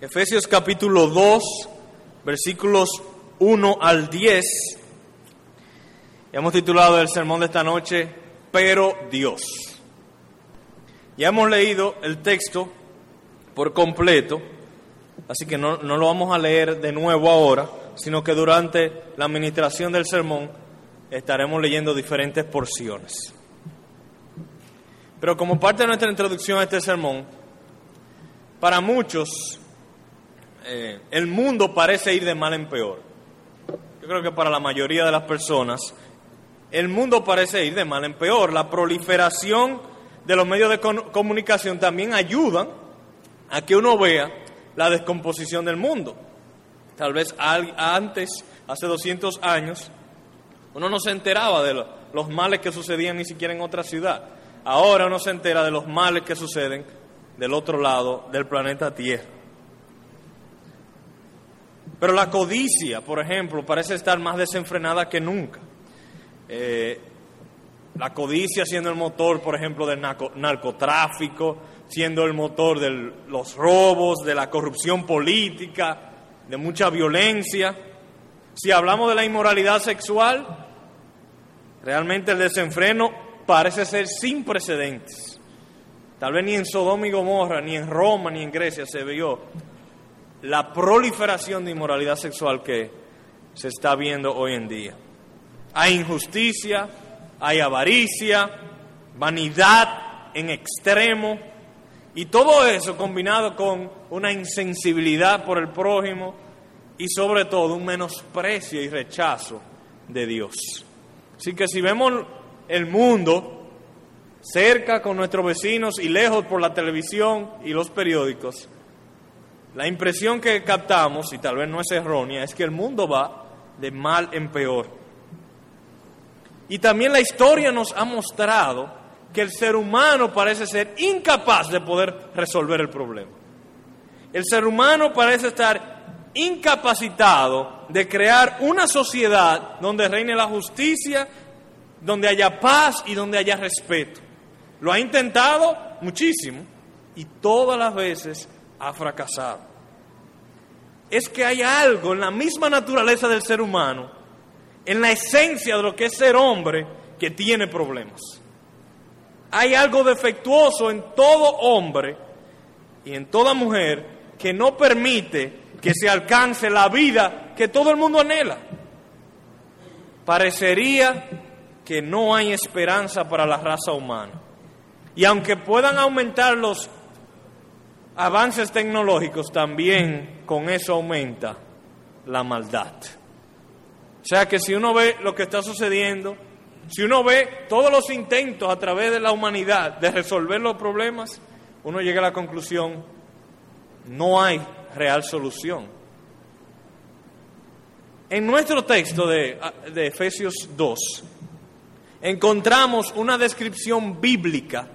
Efesios capítulo 2, versículos 1 al 10. hemos titulado el sermón de esta noche, Pero Dios. Ya hemos leído el texto por completo, así que no, no lo vamos a leer de nuevo ahora, sino que durante la administración del sermón estaremos leyendo diferentes porciones. Pero como parte de nuestra introducción a este sermón, para muchos eh, el mundo parece ir de mal en peor. Yo creo que para la mayoría de las personas, el mundo parece ir de mal en peor. La proliferación de los medios de comunicación también ayuda a que uno vea la descomposición del mundo. Tal vez antes, hace 200 años, uno no se enteraba de los males que sucedían ni siquiera en otra ciudad. Ahora uno se entera de los males que suceden del otro lado del planeta Tierra. Pero la codicia, por ejemplo, parece estar más desenfrenada que nunca. Eh, la codicia siendo el motor, por ejemplo, del narcotráfico, siendo el motor de los robos, de la corrupción política, de mucha violencia. Si hablamos de la inmoralidad sexual, realmente el desenfreno parece ser sin precedentes. Tal vez ni en Sodoma y Gomorra, ni en Roma, ni en Grecia se vio la proliferación de inmoralidad sexual que se está viendo hoy en día. Hay injusticia, hay avaricia, vanidad en extremo, y todo eso combinado con una insensibilidad por el prójimo y sobre todo un menosprecio y rechazo de Dios. Así que si vemos el mundo cerca con nuestros vecinos y lejos por la televisión y los periódicos, la impresión que captamos, y tal vez no es errónea, es que el mundo va de mal en peor. Y también la historia nos ha mostrado que el ser humano parece ser incapaz de poder resolver el problema. El ser humano parece estar incapacitado de crear una sociedad donde reine la justicia, donde haya paz y donde haya respeto. Lo ha intentado muchísimo y todas las veces ha fracasado. Es que hay algo en la misma naturaleza del ser humano, en la esencia de lo que es ser hombre, que tiene problemas. Hay algo defectuoso en todo hombre y en toda mujer que no permite que se alcance la vida que todo el mundo anhela. Parecería que no hay esperanza para la raza humana. Y aunque puedan aumentar los avances tecnológicos, también con eso aumenta la maldad. O sea que si uno ve lo que está sucediendo, si uno ve todos los intentos a través de la humanidad de resolver los problemas, uno llega a la conclusión, no hay real solución. En nuestro texto de, de Efesios 2 encontramos una descripción bíblica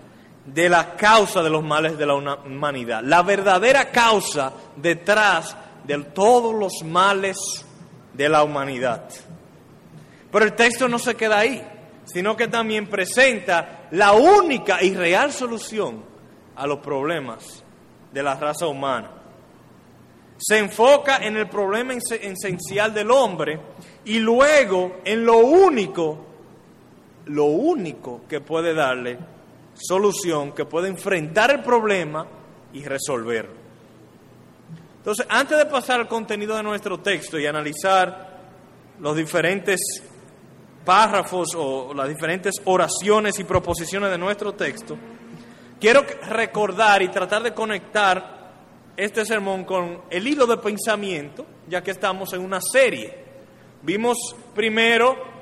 de la causa de los males de la humanidad, la verdadera causa detrás de todos los males de la humanidad. Pero el texto no se queda ahí, sino que también presenta la única y real solución a los problemas de la raza humana. Se enfoca en el problema esencial del hombre y luego en lo único, lo único que puede darle solución que puede enfrentar el problema y resolverlo. Entonces, antes de pasar al contenido de nuestro texto y analizar los diferentes párrafos o las diferentes oraciones y proposiciones de nuestro texto, quiero recordar y tratar de conectar este sermón con el hilo de pensamiento, ya que estamos en una serie. Vimos primero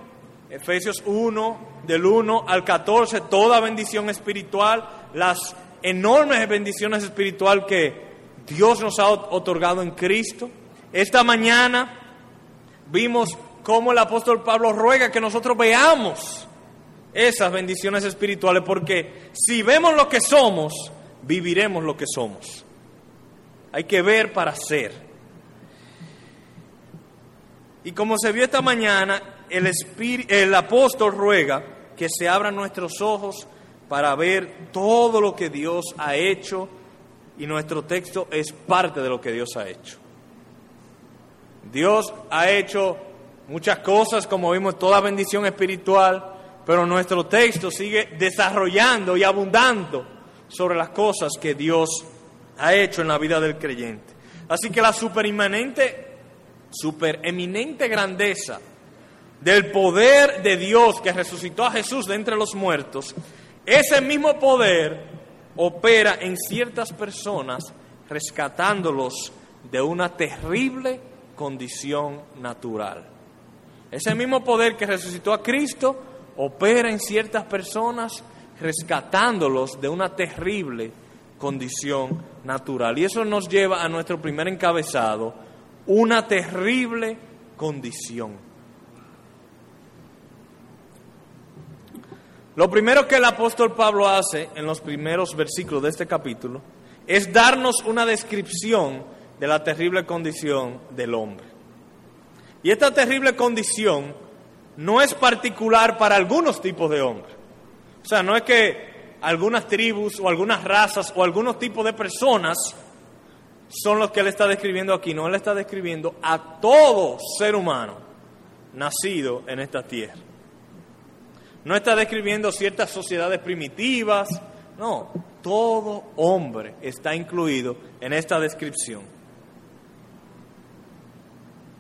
Efesios 1, del 1 al 14, toda bendición espiritual, las enormes bendiciones espirituales que Dios nos ha otorgado en Cristo. Esta mañana vimos cómo el apóstol Pablo ruega que nosotros veamos esas bendiciones espirituales, porque si vemos lo que somos, viviremos lo que somos. Hay que ver para ser. Y como se vio esta mañana, el, el apóstol ruega que se abran nuestros ojos para ver todo lo que Dios ha hecho y nuestro texto es parte de lo que Dios ha hecho. Dios ha hecho muchas cosas, como vimos, toda bendición espiritual, pero nuestro texto sigue desarrollando y abundando sobre las cosas que Dios ha hecho en la vida del creyente. Así que la superinmanente, supereminente grandeza del poder de Dios que resucitó a Jesús de entre los muertos, ese mismo poder opera en ciertas personas rescatándolos de una terrible condición natural. Ese mismo poder que resucitó a Cristo opera en ciertas personas rescatándolos de una terrible condición natural. Y eso nos lleva a nuestro primer encabezado, una terrible condición. Lo primero que el apóstol Pablo hace en los primeros versículos de este capítulo es darnos una descripción de la terrible condición del hombre. Y esta terrible condición no es particular para algunos tipos de hombres. O sea, no es que algunas tribus o algunas razas o algunos tipos de personas son los que él está describiendo aquí. No, él está describiendo a todo ser humano nacido en esta tierra. No está describiendo ciertas sociedades primitivas. No, todo hombre está incluido en esta descripción.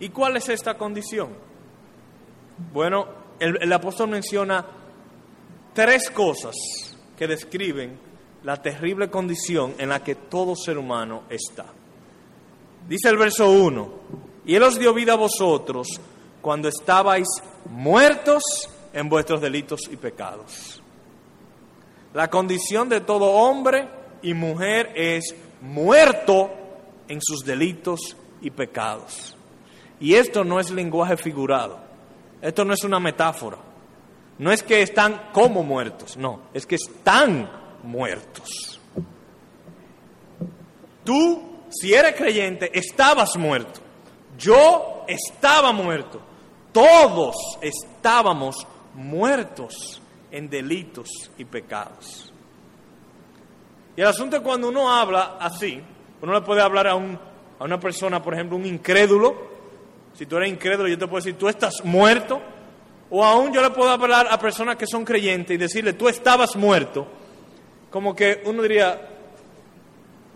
¿Y cuál es esta condición? Bueno, el, apóstol menciona tres cosas que describen la terrible condición en la que todo ser humano está. Dice el verso 1, y Él os dio vida a vosotros cuando estabais muertos en vuestros delitos y pecados. La condición de todo hombre y mujer es muerto en sus delitos y pecados. Y esto no es lenguaje figurado, esto no es una metáfora. No es que están como muertos, no, es que están muertos. Tú, si eres creyente, estabas muerto. Yo estaba muerto. Todos estábamos muertos en delitos y pecados. Y el asunto es cuando uno habla así, uno le puede hablar a, un, a una persona, por ejemplo, un incrédulo, si tú eres incrédulo, yo te puedo decir, tú estás muerto. O aún yo le puedo hablar a personas que son creyentes y decirle, tú estabas muerto. Como que uno diría,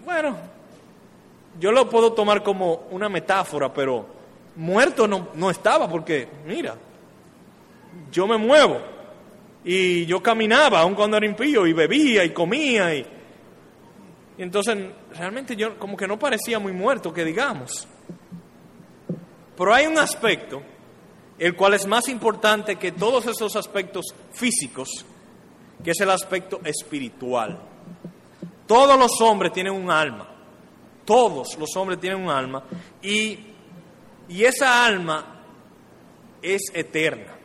bueno, yo lo puedo tomar como una metáfora, pero muerto no, no estaba porque, mira, yo me muevo y yo caminaba aun cuando era impío y bebía y comía y, y entonces realmente yo como que no parecía muy muerto que digamos. Pero hay un aspecto, el cual es más importante que todos esos aspectos físicos, que es el aspecto espiritual. Todos los hombres tienen un alma, todos los hombres tienen un alma, y, y esa alma es eterna.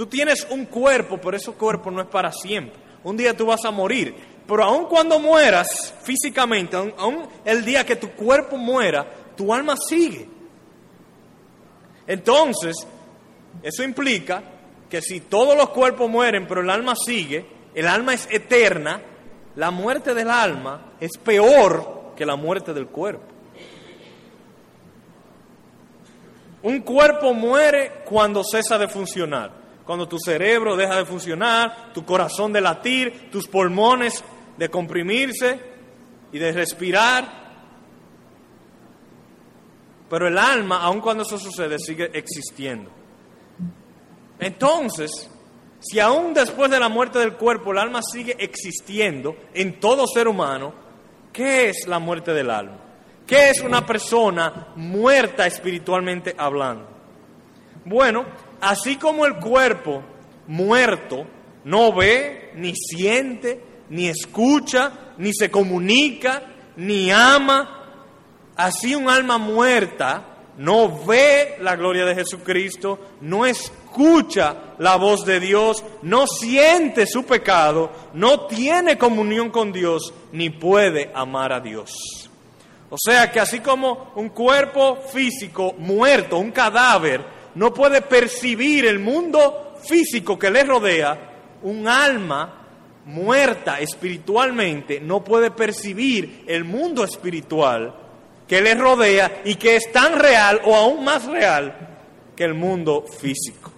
Tú tienes un cuerpo, pero ese cuerpo no es para siempre. Un día tú vas a morir, pero aun cuando mueras físicamente, aun el día que tu cuerpo muera, tu alma sigue. Entonces, eso implica que si todos los cuerpos mueren, pero el alma sigue, el alma es eterna, la muerte del alma es peor que la muerte del cuerpo. Un cuerpo muere cuando cesa de funcionar, cuando tu cerebro deja de funcionar, tu corazón de latir, tus pulmones de comprimirse y de respirar, pero el alma, aun cuando eso sucede, sigue existiendo. Entonces, si aún después de la muerte del cuerpo el alma sigue existiendo en todo ser humano, ¿qué es la muerte del alma? ¿Qué es una persona muerta espiritualmente hablando? Bueno, así como el cuerpo muerto no ve, ni siente, ni escucha, ni se comunica, ni ama, Así un alma muerta no ve la gloria de Jesucristo, no escucha la voz de Dios, no siente su pecado, no tiene comunión con Dios, ni puede amar a Dios. O sea que así como un cuerpo físico muerto, un cadáver, no puede percibir el mundo físico que le rodea, un alma muerta espiritualmente no puede percibir el mundo espiritual que le rodea y que es tan real o aún más real que el mundo físico.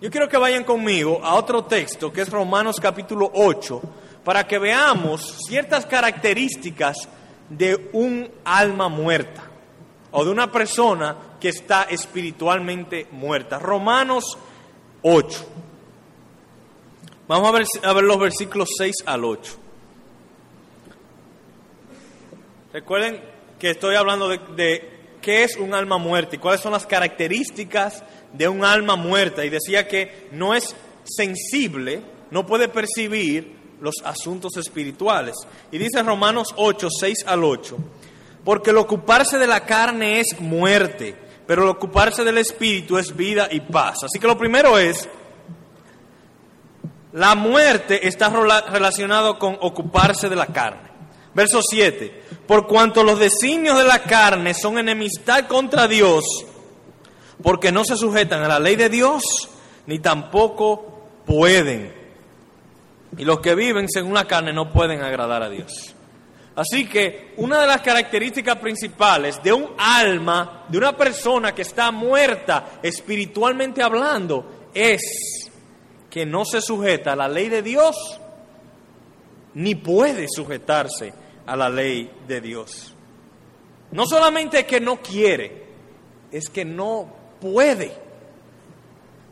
Yo quiero que vayan conmigo a otro texto que es Romanos capítulo 8 para que veamos ciertas características de un alma muerta o de una persona que está espiritualmente muerta. Romanos 8. Vamos a ver, a ver los versículos 6 al 8. Recuerden que estoy hablando de, qué es un alma muerta y cuáles son las características de un alma muerta. Y decía que no es sensible, no puede percibir los asuntos espirituales. Y dice Romanos 8, 6 al 8, porque el ocuparse de la carne es muerte, pero el ocuparse del espíritu es vida y paz. Así que lo primero es, la muerte está relacionado con ocuparse de la carne. Verso 7, por cuanto los designios de la carne son enemistad contra Dios, porque no se sujetan a la ley de Dios, ni tampoco pueden. Y los que viven según la carne no pueden agradar a Dios. Así que una de las características principales de un alma, de una persona que está muerta espiritualmente hablando, es que no se sujeta a la ley de Dios, ni puede sujetarse a la ley de Dios. No solamente que no quiere, es que no puede.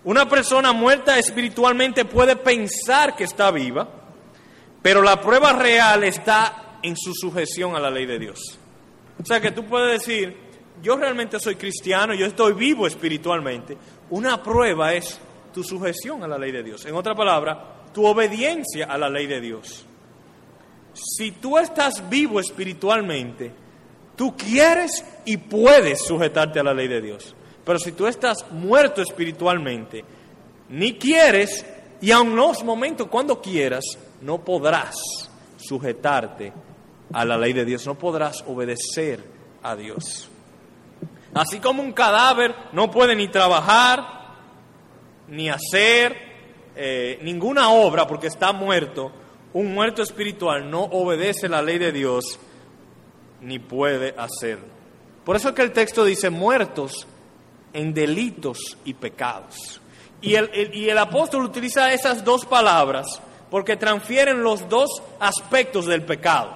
Una persona muerta espiritualmente puede pensar que está viva, pero la prueba real está en su sujeción a la ley de Dios. O sea que tú puedes decir, yo realmente soy cristiano, yo estoy vivo espiritualmente. Una prueba es tu sujeción a la ley de Dios. En otra palabra, tu obediencia a la ley de Dios. Si tú estás vivo espiritualmente, tú quieres y puedes sujetarte a la ley de Dios. Pero si tú estás muerto espiritualmente, ni quieres, y aun los momentos cuando quieras, no podrás sujetarte a la ley de Dios, no podrás obedecer a Dios. Así como un cadáver no puede ni trabajar, ni hacer eh, ninguna obra porque está muerto, un muerto espiritual no obedece la ley de Dios ni puede hacerlo. Por eso es que el texto dice muertos en delitos y pecados. Y el, y el apóstol utiliza esas dos palabras porque transfieren los dos aspectos del pecado,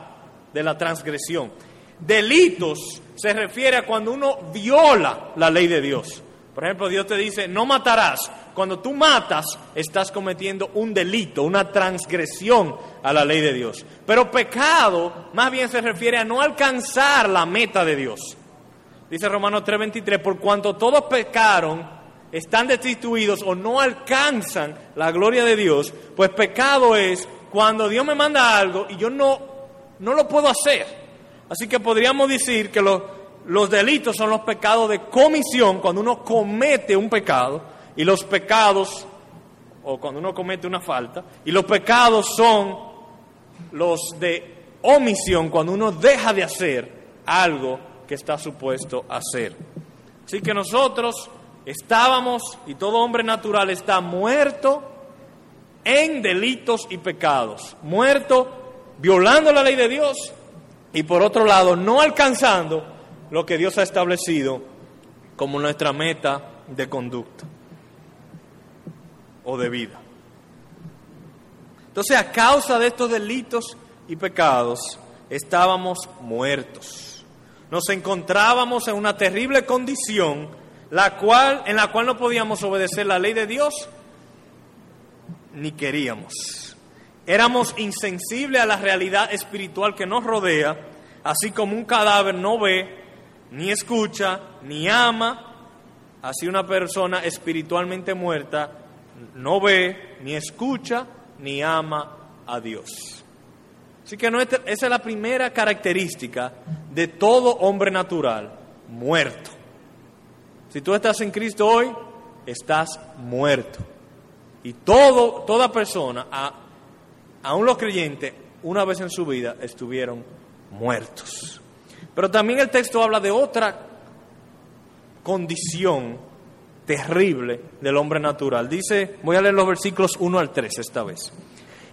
de la transgresión. Delitos se refiere a cuando uno viola la ley de Dios. Por ejemplo, Dios te dice, no matarás. Cuando tú matas, estás cometiendo un delito, una transgresión a la ley de Dios. Pero pecado más bien se refiere a no alcanzar la meta de Dios. Dice Romanos 3:23, por cuanto todos pecaron, están destituidos o no alcanzan la gloria de Dios, pues pecado es cuando Dios me manda algo y yo no, no lo puedo hacer. Así que podríamos decir que los, delitos son los pecados de comisión, cuando uno comete un pecado, y los pecados, o cuando uno comete una falta, y los pecados son los de omisión, cuando uno deja de hacer algo que está supuesto hacer. Así que nosotros estábamos, y todo hombre natural está muerto en delitos y pecados, muerto violando la ley de Dios y por otro lado no alcanzando lo que Dios ha establecido como nuestra meta de conducta o de vida. Entonces, a causa de estos delitos y pecados, estábamos muertos nos encontrábamos en una terrible condición la cual, en la cual no podíamos obedecer la ley de Dios ni queríamos. Éramos insensibles a la realidad espiritual que nos rodea, así como un cadáver no ve, ni escucha, ni ama, así una persona espiritualmente muerta no ve, ni escucha, ni ama a Dios. Así que no, esa es la primera característica de todo hombre natural, muerto. Si tú estás en Cristo hoy, estás muerto. Y todo, toda persona, a, aún los creyentes, una vez en su vida estuvieron muertos. Pero también el texto habla de otra condición terrible del hombre natural. Dice, voy a leer los versículos 1 al 3 esta vez.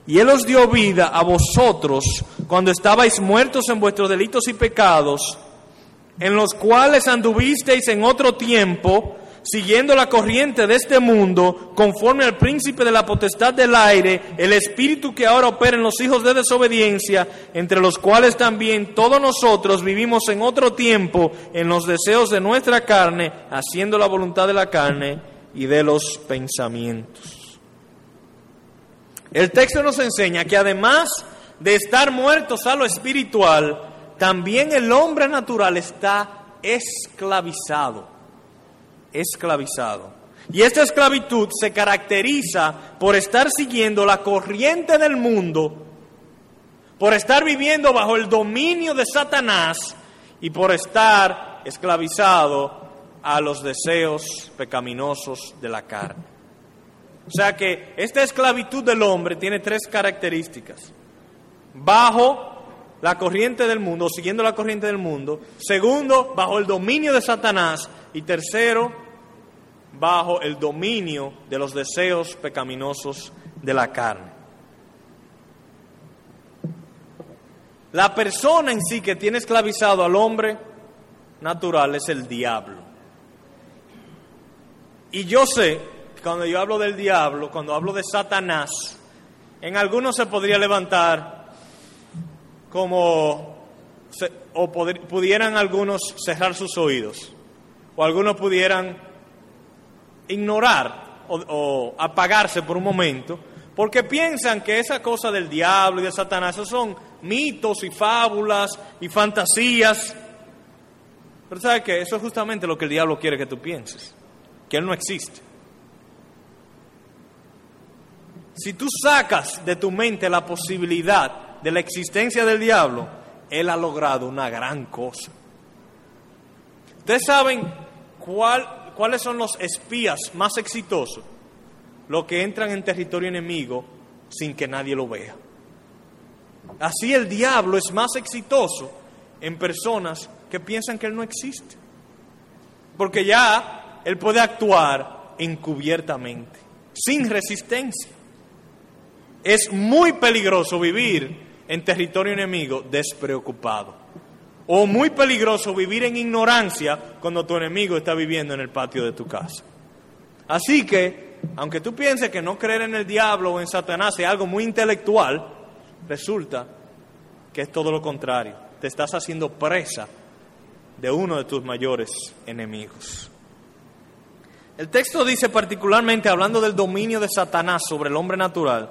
y Él os dio vida a vosotros cuando estabais muertos en vuestros delitos y pecados, en los cuales anduvisteis en otro tiempo, siguiendo la corriente de este mundo, conforme al príncipe de la potestad del aire, el espíritu que ahora opera en los hijos de desobediencia, entre los cuales también todos nosotros vivimos en otro tiempo en los deseos de nuestra carne, haciendo la voluntad de la carne y de los pensamientos. El texto nos enseña que además de estar muertos a lo espiritual, también el hombre natural está esclavizado. Esclavizado. Y esta esclavitud se caracteriza por estar siguiendo la corriente del mundo, por estar viviendo bajo el dominio de Satanás y por estar esclavizado a los deseos pecaminosos de la carne. O sea que esta esclavitud del hombre tiene tres características. Bajo la corriente del mundo, siguiendo la corriente del mundo. Segundo, bajo el dominio de Satanás. Y tercero, bajo el dominio de los deseos pecaminosos de la carne. La persona en sí que tiene esclavizado al hombre natural es el diablo. Y yo sé cuando yo hablo del diablo, cuando hablo de Satanás, en algunos se podría levantar como, o pudieran algunos cerrar sus oídos, o algunos pudieran ignorar o, apagarse por un momento, porque piensan que esa cosa del diablo y de Satanás son mitos y fábulas y fantasías. Pero ¿sabes qué? Eso es justamente lo que el diablo quiere que tú pienses, que él no existe. Si tú sacas de tu mente la posibilidad de la existencia del diablo, él ha logrado una gran cosa. Ustedes saben cuál, cuáles son los espías más exitosos, los que entran en territorio enemigo sin que nadie lo vea. Así el diablo es más exitoso en personas que piensan que él no existe. Porque ya él puede actuar encubiertamente, sin resistencia. Es muy peligroso vivir en territorio enemigo despreocupado. O muy peligroso vivir en ignorancia cuando tu enemigo está viviendo en el patio de tu casa. Así que, aunque tú pienses que no creer en el diablo o en Satanás es algo muy intelectual, resulta que es todo lo contrario. Te estás haciendo presa de uno de tus mayores enemigos. El texto dice particularmente, hablando del dominio de Satanás sobre el hombre natural,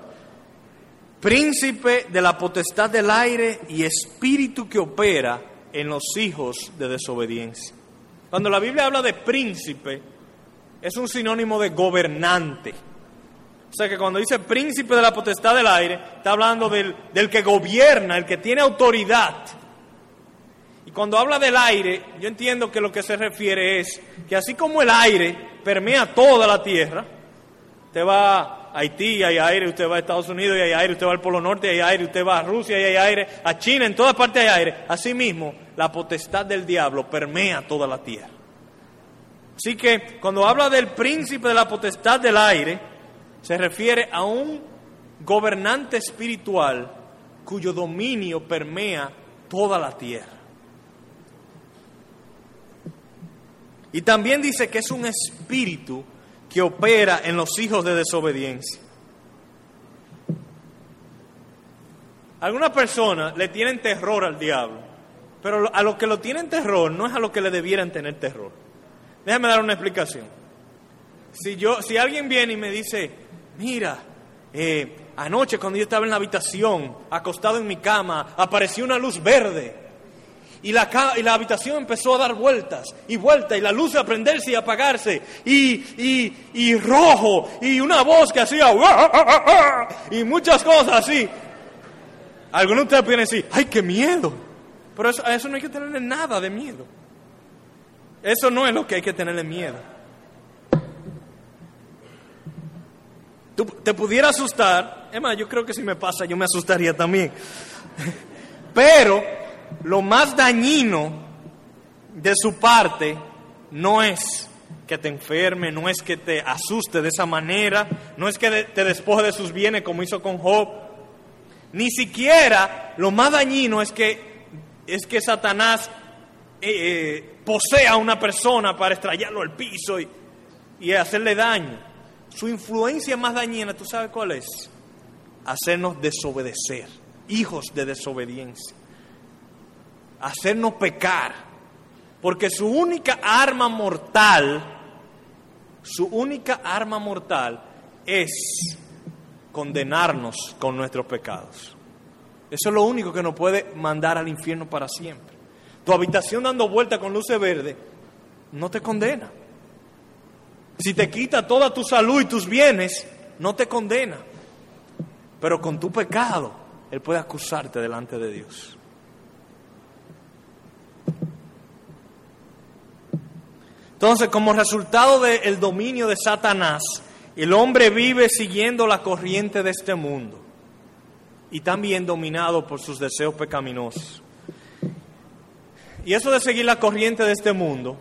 príncipe de la potestad del aire y espíritu que opera en los hijos de desobediencia. Cuando la Biblia habla de príncipe, es un sinónimo de gobernante. O sea que cuando dice príncipe de la potestad del aire, está hablando del, del que gobierna, el que tiene autoridad. Y cuando habla del aire, yo entiendo que lo que se refiere es que así como el aire permea toda la tierra, te va Haití, hay aire, usted va a Estados Unidos y hay aire, usted va al Polo Norte y hay aire, usted va a Rusia y hay aire, a China, en todas partes hay aire. Asimismo, la potestad del diablo permea toda la tierra. Así que cuando habla del príncipe de la potestad del aire, se refiere a un gobernante espiritual cuyo dominio permea toda la tierra. Y también dice que es un espíritu que opera en los hijos de desobediencia. Algunas personas le tienen terror al diablo, pero a los que lo tienen terror no es a los que le debieran tener terror. Déjame dar una explicación. Si, yo, si alguien viene y me dice, mira, eh, anoche cuando yo estaba en la habitación, acostado en mi cama, apareció una luz verde y la, y la habitación empezó a dar vueltas y vueltas y la luz a prenderse y apagarse y, y, y rojo y una voz que hacía y muchas cosas así. Algunos de ustedes pueden decir, ¡ay, qué miedo! Pero eso, a eso no hay que tenerle nada de miedo. Eso no es lo que hay que tenerle miedo. Tú, te pudiera asustar, es más, yo creo que si me pasa yo me asustaría también. Pero lo más dañino de su parte no es que te enferme, no es que te asuste de esa manera, no es que te despoje de sus bienes como hizo con Job. Ni siquiera lo más dañino es que, es que Satanás eh, eh, posea a una persona para estrellarlo al piso y, y hacerle daño. Su influencia más dañina, ¿tú sabes cuál es? Hacernos desobedecer, hijos de desobediencia. Hacernos pecar. Porque su única arma mortal, su única arma mortal es condenarnos con nuestros pecados. Eso es lo único que nos puede mandar al infierno para siempre. Tu habitación dando vuelta con luces verde no te condena. Si te quita toda tu salud y tus bienes, no te condena. Pero con tu pecado, Él puede acusarte delante de Dios. Entonces, como resultado del dominio de Satanás, el hombre vive siguiendo la corriente de este mundo y también dominado por sus deseos pecaminosos. Y eso de seguir la corriente de este mundo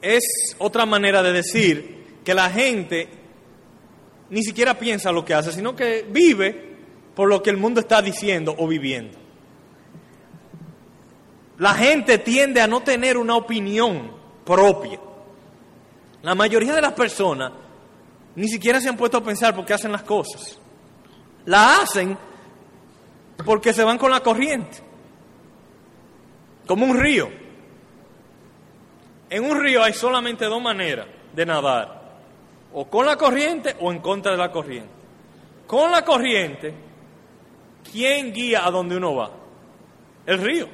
es otra manera de decir que la gente ni siquiera piensa lo que hace, sino que vive por lo que el mundo está diciendo o viviendo. La gente tiende a no tener una opinión propia. La mayoría de las personas ni siquiera se han puesto a pensar por qué hacen las cosas. La hacen porque se van con la corriente, como un río. En un río hay solamente dos maneras de nadar, o con la corriente o en contra de la corriente. Con la corriente, ¿quién guía a donde uno va? El río,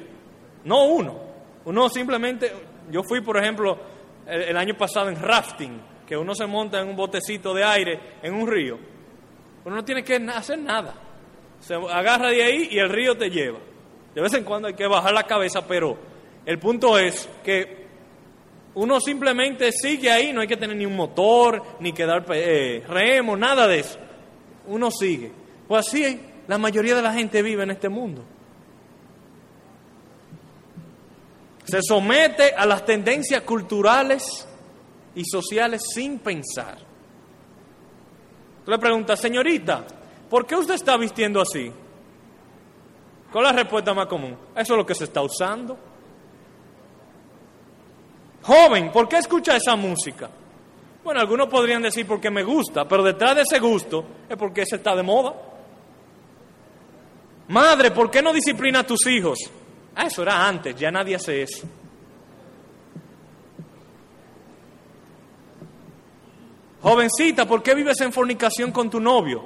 no uno. Uno simplemente, yo fui por ejemplo el, año pasado en rafting, que uno se monta en un botecito de aire en un río. Uno no tiene que hacer nada. Se agarra de ahí y el río te lleva. De vez en cuando hay que bajar la cabeza, pero el punto es que uno simplemente sigue ahí, no hay que tener ni un motor, ni que dar eh, remo, nada de eso. Uno sigue. Pues así la mayoría de la gente vive en este mundo. Se somete a las tendencias culturales y sociales sin pensar. Tú le preguntas, señorita, ¿por qué usted está vistiendo así? ¿Cuál es la respuesta más común? Eso es lo que se está usando. Joven, ¿por qué escucha esa música? Bueno, algunos podrían decir porque me gusta, pero detrás de ese gusto es porque ese está de moda. Madre, ¿por qué no disciplina a tus hijos? Ah, eso era antes, ya nadie hace eso. Jovencita, ¿por qué vives en fornicación con tu novio?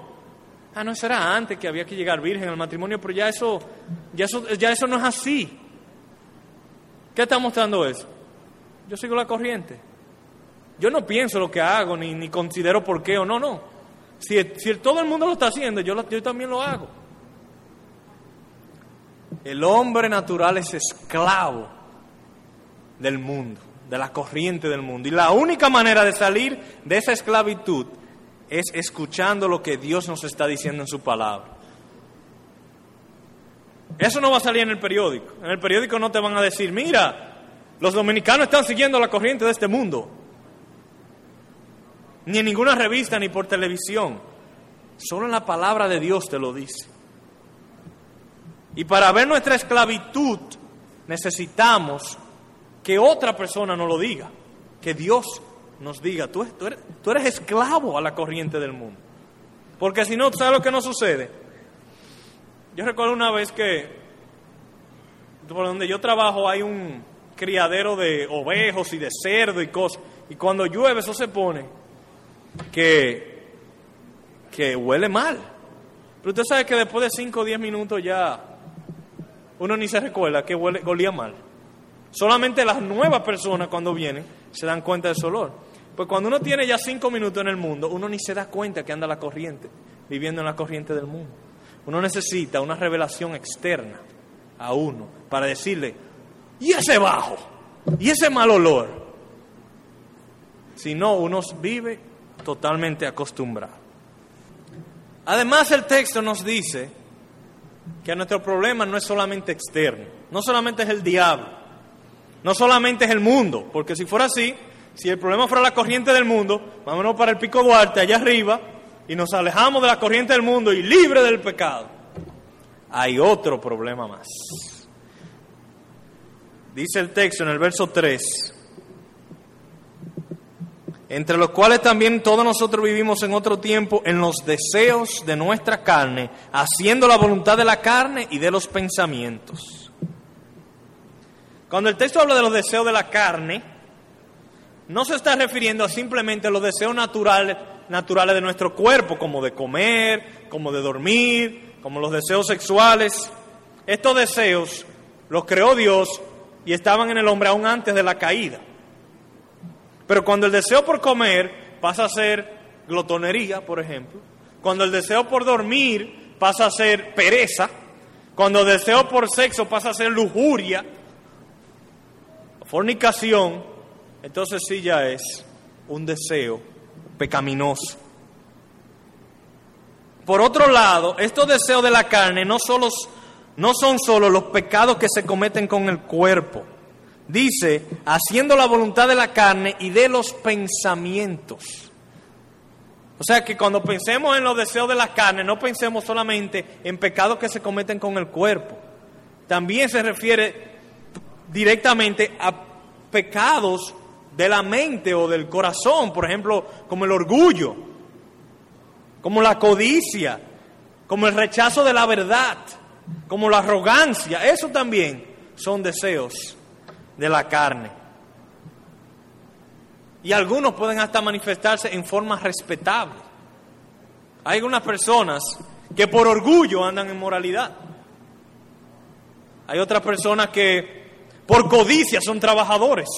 Ah, no, eso era antes que había que llegar virgen al matrimonio, pero ya eso, ya eso, ya eso no es así. ¿Qué está mostrando eso? Yo sigo la corriente. Yo no pienso lo que hago, ni, ni considero por qué o no, no. Si, si todo el mundo lo está haciendo, yo, yo también lo hago. El hombre natural es esclavo del mundo, de la corriente del mundo. Y la única manera de salir de esa esclavitud es escuchando lo que Dios nos está diciendo en su palabra. Eso no va a salir en el periódico. En el periódico no te van a decir, mira, los dominicanos están siguiendo la corriente de este mundo. Ni en ninguna revista ni por televisión. Solo en la palabra de Dios te lo dice. Y para ver nuestra esclavitud necesitamos que otra persona nos lo diga. Que Dios nos diga, tú, eres, esclavo a la corriente del mundo. Porque si no, ¿sabes lo que no sucede? Yo recuerdo una vez que, por donde yo trabajo hay un, criadero de ovejos y de cerdo y cosas. Y cuando llueve eso se pone que, que huele mal. Pero usted sabe que después de 5 o 10 minutos ya uno ni se recuerda que huele, olía mal. Solamente las nuevas personas cuando vienen se dan cuenta de ese olor. Pues cuando uno tiene ya 5 minutos en el mundo, uno ni se da cuenta que anda la corriente, viviendo en la corriente del mundo. Uno necesita una revelación externa a uno para decirle, y ese bajo, y ese mal olor. Si no, uno vive totalmente acostumbrado. Además, el texto nos dice que nuestro problema no es solamente externo, no solamente es el diablo, no solamente es el mundo, porque si fuera así, si el problema fuera la corriente del mundo, vámonos para el Pico Duarte, allá arriba, y nos alejamos de la corriente del mundo y libre del pecado, hay otro problema más. Dice el texto en el verso 3, entre los cuales también todos nosotros vivimos en otro tiempo en los deseos de nuestra carne, haciendo la voluntad de la carne y de los pensamientos. Cuando el texto habla de los deseos de la carne, no se está refiriendo a simplemente los deseos naturales, naturales de nuestro cuerpo, como de comer, como de dormir, como los deseos sexuales. Estos deseos los creó Dios y estaban en el hombre aún antes de la caída. Pero cuando el deseo por comer pasa a ser glotonería, por ejemplo, cuando el deseo por dormir pasa a ser pereza, cuando el deseo por sexo pasa a ser lujuria, fornicación, entonces sí ya es un deseo pecaminoso. Por otro lado, estos deseos de la carne no, solo, no son solo los pecados que se cometen con el cuerpo, Dice, haciendo la voluntad de la carne y de los pensamientos. O sea que cuando pensemos en los deseos de la carne, no pensemos solamente en pecados que se cometen con el cuerpo. También se refiere directamente a pecados de la mente o del corazón, por ejemplo, como el orgullo, como la codicia, como el rechazo de la verdad, como la arrogancia. Eso también son deseos de la carne. Y algunos pueden hasta manifestarse en forma respetable. Hay algunas personas que por orgullo andan en moralidad. Hay otras personas que por codicia son trabajadores.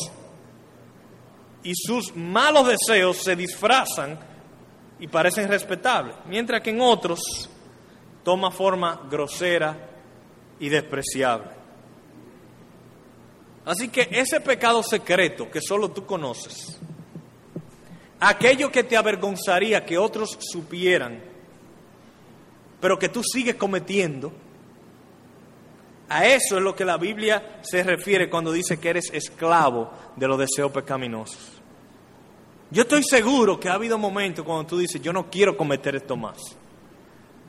Y sus malos deseos se disfrazan y parecen respetables. Mientras que en otros toma forma grosera y despreciable. Así que ese pecado secreto que solo tú conoces, aquello que te avergonzaría que otros supieran, pero que tú sigues cometiendo, a eso es lo que la Biblia se refiere cuando dice que eres esclavo de los deseos pecaminosos. Yo estoy seguro que ha habido momentos cuando tú dices, yo no quiero cometer esto más.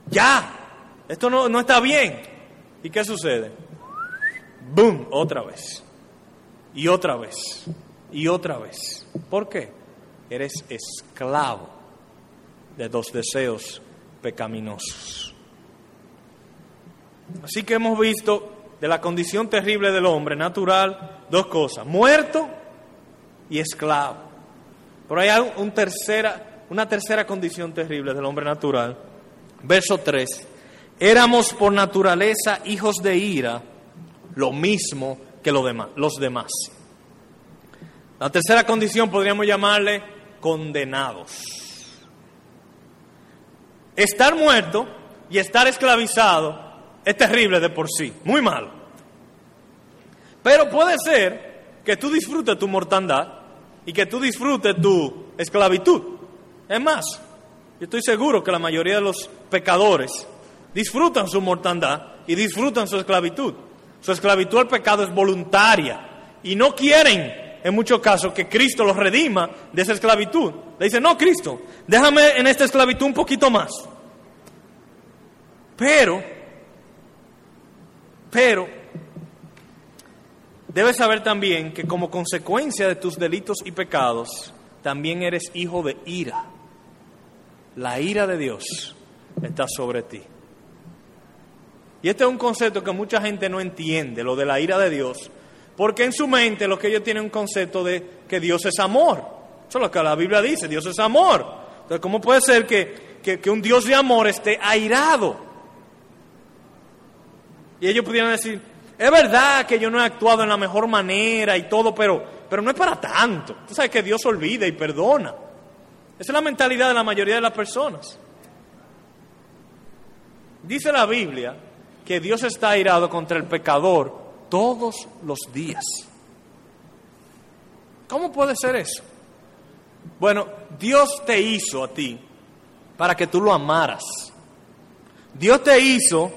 Ya, esto no, no está bien. ¿Y qué sucede? ¡Boom! Otra vez y otra vez y otra vez. ¿Por qué? Eres esclavo de dos deseos pecaminosos. Así que hemos visto de la condición terrible del hombre natural dos cosas, muerto y esclavo. Pero hay un tercera, una tercera condición terrible del hombre natural. Verso 3. Éramos por naturaleza hijos de ira, lo mismo que los demás. La tercera condición podríamos llamarle condenados. Estar muerto y estar esclavizado es terrible de por sí, muy malo. Pero puede ser que tú disfrutes tu mortandad y que tú disfrutes tu esclavitud. Es más, yo estoy seguro que la mayoría de los pecadores disfrutan su mortandad y disfrutan su esclavitud. Su esclavitud al pecado es voluntaria y no quieren, en muchos casos, que Cristo los redima de esa esclavitud. Le dicen, no, Cristo, déjame en esta esclavitud un poquito más. Pero, pero, debes saber también que como consecuencia de tus delitos y pecados, también eres hijo de ira. La ira de Dios está sobre ti. Y este es un concepto que mucha gente no entiende, lo de la ira de Dios, porque en su mente lo que ellos tienen un concepto de que Dios es amor. Eso es lo que la Biblia dice, Dios es amor. Entonces, ¿cómo puede ser que, que un Dios de amor esté airado? Y ellos pudieran decir, es verdad que yo no he actuado en la mejor manera y todo, pero, pero no es para tanto. Tú sabes que Dios olvida y perdona. Esa es la mentalidad de la mayoría de las personas. Dice la Biblia que Dios está airado contra el pecador todos los días. ¿Cómo puede ser eso? Bueno, Dios te hizo a ti para que tú lo amaras. Dios te hizo,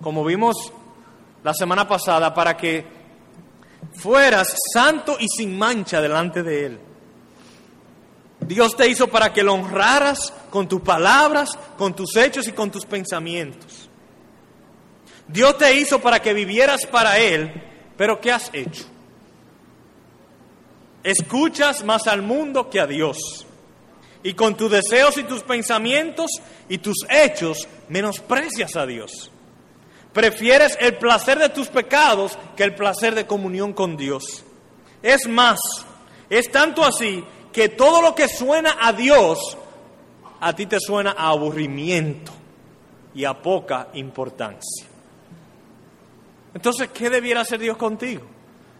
como vimos la semana pasada, para que fueras santo y sin mancha delante de Él. Dios te hizo para que lo honraras con tus palabras, con tus hechos y con tus pensamientos. Dios te hizo para que vivieras para Él, pero ¿qué has hecho? Escuchas más al mundo que a Dios. Y con tus deseos y tus pensamientos y tus hechos menosprecias a Dios. Prefieres el placer de tus pecados que el placer de comunión con Dios. Es más, es tanto así que todo lo que suena a Dios, a ti te suena a aburrimiento y a poca importancia. Entonces, ¿qué debiera hacer Dios contigo?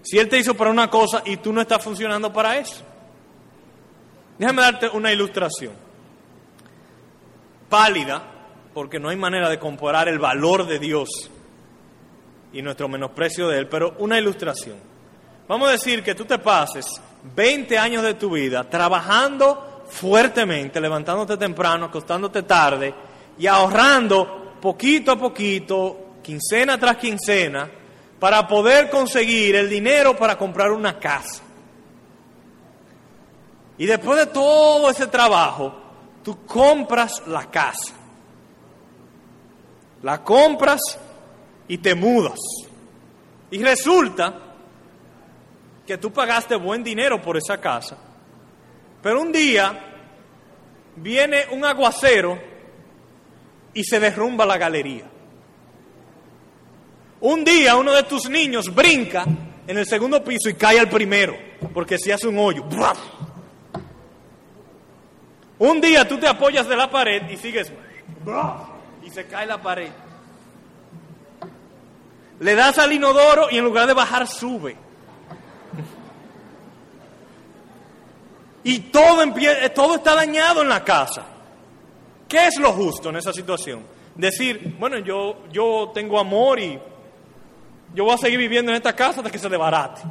Si Él te hizo para una cosa y tú no estás funcionando para eso. Déjame darte una ilustración. Pálida, porque no hay manera de comparar el valor de Dios y nuestro menosprecio de Él, pero una ilustración. Vamos a decir que tú te pases 20 años de tu vida trabajando fuertemente, levantándote temprano, acostándote tarde y ahorrando poquito a poquito quincena tras quincena, para poder conseguir el dinero para comprar una casa. Y después de todo ese trabajo, tú compras la casa. La compras y te mudas. Y resulta que tú pagaste buen dinero por esa casa. Pero un día viene un aguacero y se derrumba la galería. Un día uno de tus niños brinca en el segundo piso y cae al primero, porque se hace un hoyo. Un día tú te apoyas de la pared y sigues y se cae la pared. Le das al inodoro y en lugar de bajar sube. Y todo, todo está dañado en la casa. ¿Qué es lo justo en esa situación? Decir, bueno, yo, yo tengo amor y yo voy a seguir viviendo en esta casa hasta que se debarate.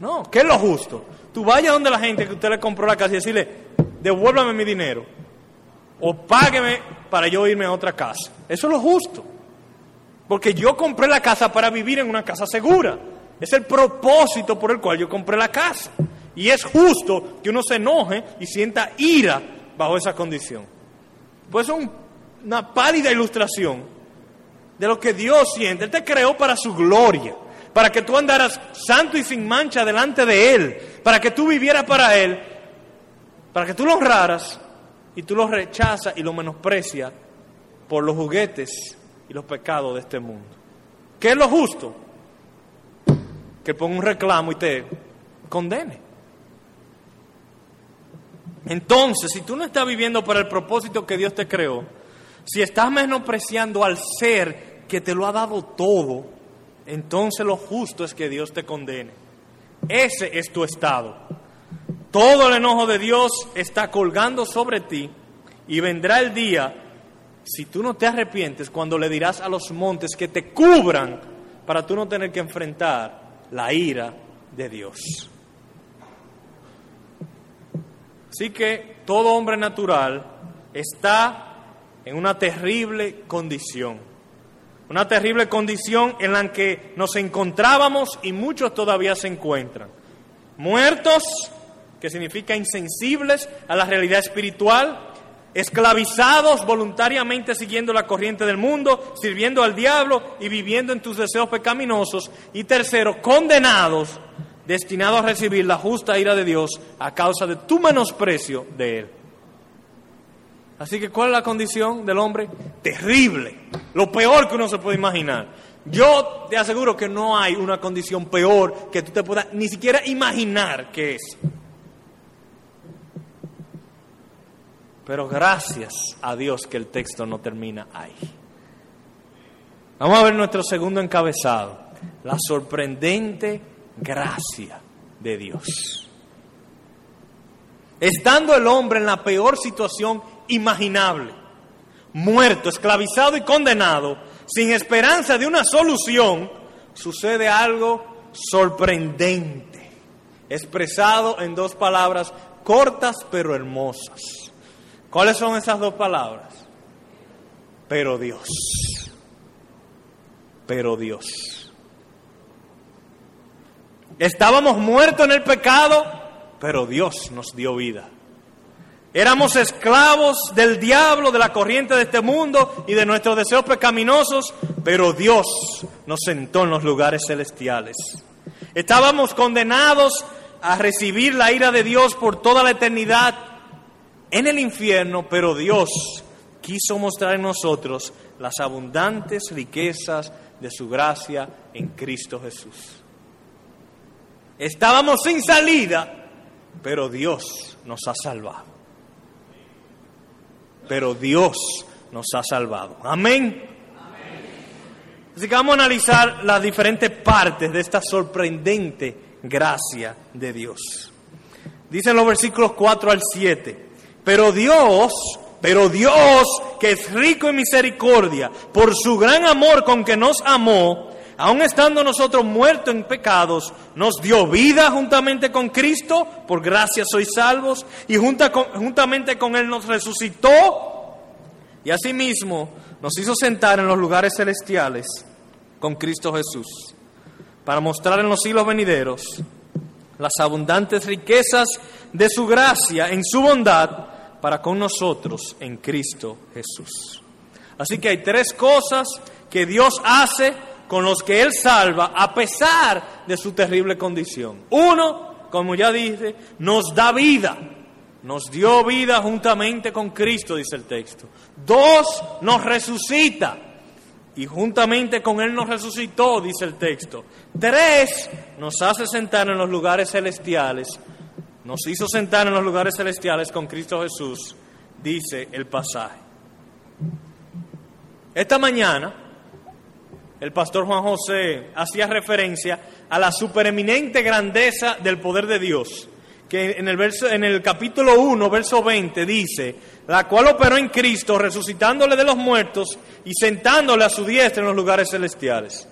No, ¿qué es lo justo? Tú vayas donde la gente que usted le compró la casa y decirle, devuélvame mi dinero o págueme para yo irme a otra casa. Eso es lo justo. Porque yo compré la casa para vivir en una casa segura. Es el propósito por el cual yo compré la casa. Y es justo que uno se enoje y sienta ira bajo esa condición. Pues es una pálida ilustración de lo que Dios siente. Él te creó para su gloria, para que tú andaras santo y sin mancha delante de Él, para que tú vivieras para Él, para que tú lo honraras y tú lo rechazas y lo menosprecias por los juguetes y los pecados de este mundo. ¿Qué es lo justo? Que ponga un reclamo y te condene. Entonces, si tú no estás viviendo para el propósito que Dios te creó, si estás menospreciando al ser que te lo ha dado todo, entonces lo justo es que Dios te condene. Ese es tu estado. Todo el enojo de Dios está colgando sobre ti y vendrá el día, si tú no te arrepientes, cuando le dirás a los montes que te cubran para tú no tener que enfrentar la ira de Dios. Así que todo hombre natural está en una terrible condición. Una terrible condición en la que nos encontrábamos y muchos todavía se encuentran. Muertos, que significa insensibles a la realidad espiritual, esclavizados voluntariamente siguiendo la corriente del mundo, sirviendo al diablo y viviendo en tus deseos pecaminosos. Y tercero, condenados, destinados a recibir la justa ira de Dios a causa de tu menosprecio de Él. Así que, ¿cuál es la condición del hombre? Terrible. Lo peor que uno se puede imaginar. Yo te aseguro que no hay una condición peor que tú te puedas ni siquiera imaginar que es. Pero gracias a Dios que el texto no termina ahí. Vamos a ver nuestro segundo encabezado. La sorprendente gracia de Dios. Estando el hombre en la peor situación imaginable, muerto, esclavizado y condenado, sin esperanza de una solución, sucede algo sorprendente, expresado en dos palabras cortas pero hermosas. ¿Cuáles son esas dos palabras? Pero Dios. Pero Dios. Estábamos muertos en el pecado, pero Dios nos dio vida. Éramos esclavos del diablo, de la corriente de este mundo y de nuestros deseos pecaminosos, pero Dios nos sentó en los lugares celestiales. Estábamos condenados a recibir la ira de Dios por toda la eternidad en el infierno, pero Dios quiso mostrar en nosotros las abundantes riquezas de su gracia en Cristo Jesús. Estábamos sin salida, pero Dios nos ha salvado. Pero Dios nos ha salvado. Amén. Así que vamos a analizar las diferentes partes de esta sorprendente gracia de Dios. Dicen los versículos 4 al 7. Pero Dios, pero Dios, que es rico en misericordia, por su gran amor con que nos amó, aun estando nosotros muertos en pecados, nos dio vida juntamente con Cristo, por gracia sois salvos, y juntamente con Él nos resucitó, y asimismo nos hizo sentar en los lugares celestiales con Cristo Jesús, para mostrar en los siglos venideros las abundantes riquezas de su gracia en su bondad para con nosotros en Cristo Jesús. Así que hay tres cosas que Dios hace con los que Él salva a pesar de su terrible condición. Uno, como ya dije, nos da vida. Nos dio vida juntamente con Cristo, dice el texto. Dos, nos resucita. Y juntamente con Él nos resucitó, dice el texto. Tres, nos hace sentar en los lugares celestiales. Nos hizo sentar en los lugares celestiales con Cristo Jesús, dice el pasaje. Esta mañana el pastor Juan José hacía referencia a la supereminente grandeza del poder de Dios, que en el, verso, en el capítulo 1, verso 20 dice, la cual operó en Cristo, resucitándole de los muertos y sentándole a su diestra en los lugares celestiales.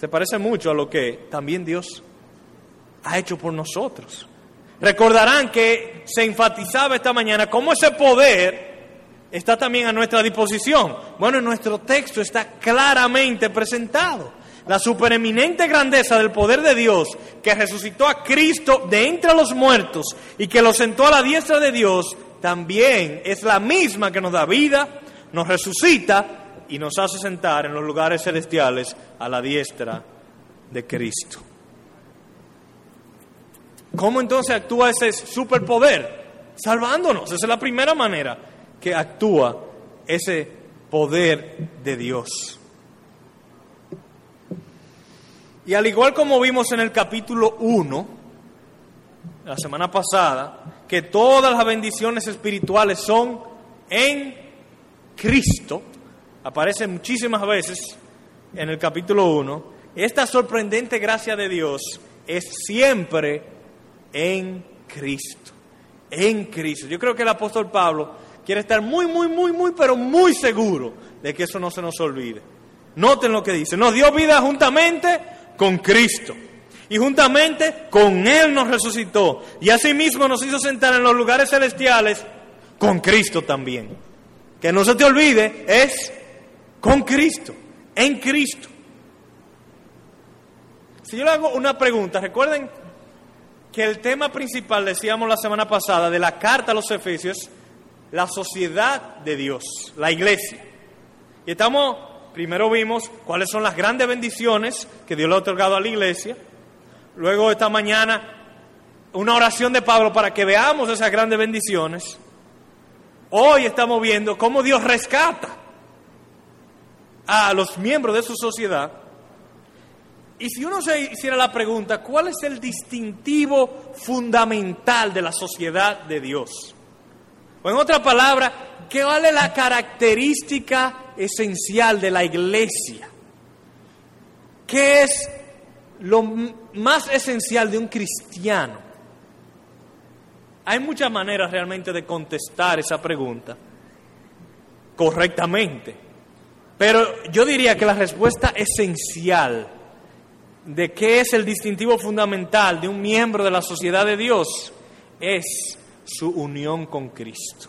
Se parece mucho a lo que también Dios ha hecho por nosotros. Recordarán que se enfatizaba esta mañana cómo ese poder está también a nuestra disposición. Bueno, en nuestro texto está claramente presentado. La supereminente grandeza del poder de Dios que resucitó a Cristo de entre los muertos y que lo sentó a la diestra de Dios, también es la misma que nos da vida, nos resucita y nos hace sentar en los lugares celestiales a la diestra de Cristo. ¿Cómo entonces actúa ese superpoder? Salvándonos, esa es la primera manera que actúa ese poder de Dios. Y al igual como vimos en el capítulo 1, la semana pasada, que todas las bendiciones espirituales son en Cristo, aparece muchísimas veces en el capítulo 1, esta sorprendente gracia de Dios es siempre en Cristo, en Cristo. Yo creo que el apóstol Pablo quiere estar muy, muy, muy, muy, pero muy seguro de que eso no se nos olvide. Noten lo que dice, nos dio vida juntamente con Cristo. Y juntamente con Él nos resucitó. Y asimismo nos hizo sentar en los lugares celestiales con Cristo también. Que no se te olvide, es con Cristo, en Cristo. Si yo le hago una pregunta, recuerden que el tema principal, decíamos la semana pasada, de la carta a los Efesios, la sociedad de Dios, la iglesia. Y estamos, primero vimos cuáles son las grandes bendiciones que Dios le ha otorgado a la iglesia. Luego esta mañana una oración de Pablo para que veamos esas grandes bendiciones. Hoy estamos viendo cómo Dios rescata a los miembros de su sociedad. Y si uno se hiciera la pregunta, ¿cuál es el distintivo fundamental de la sociedad de Dios? O en otra palabra, ¿qué vale la característica esencial de la iglesia? ¿Qué es lo más esencial de un cristiano? Hay muchas maneras realmente de contestar esa pregunta correctamente, pero yo diría que la respuesta esencial de qué es el distintivo fundamental de un miembro de la sociedad de Dios es su unión con Cristo.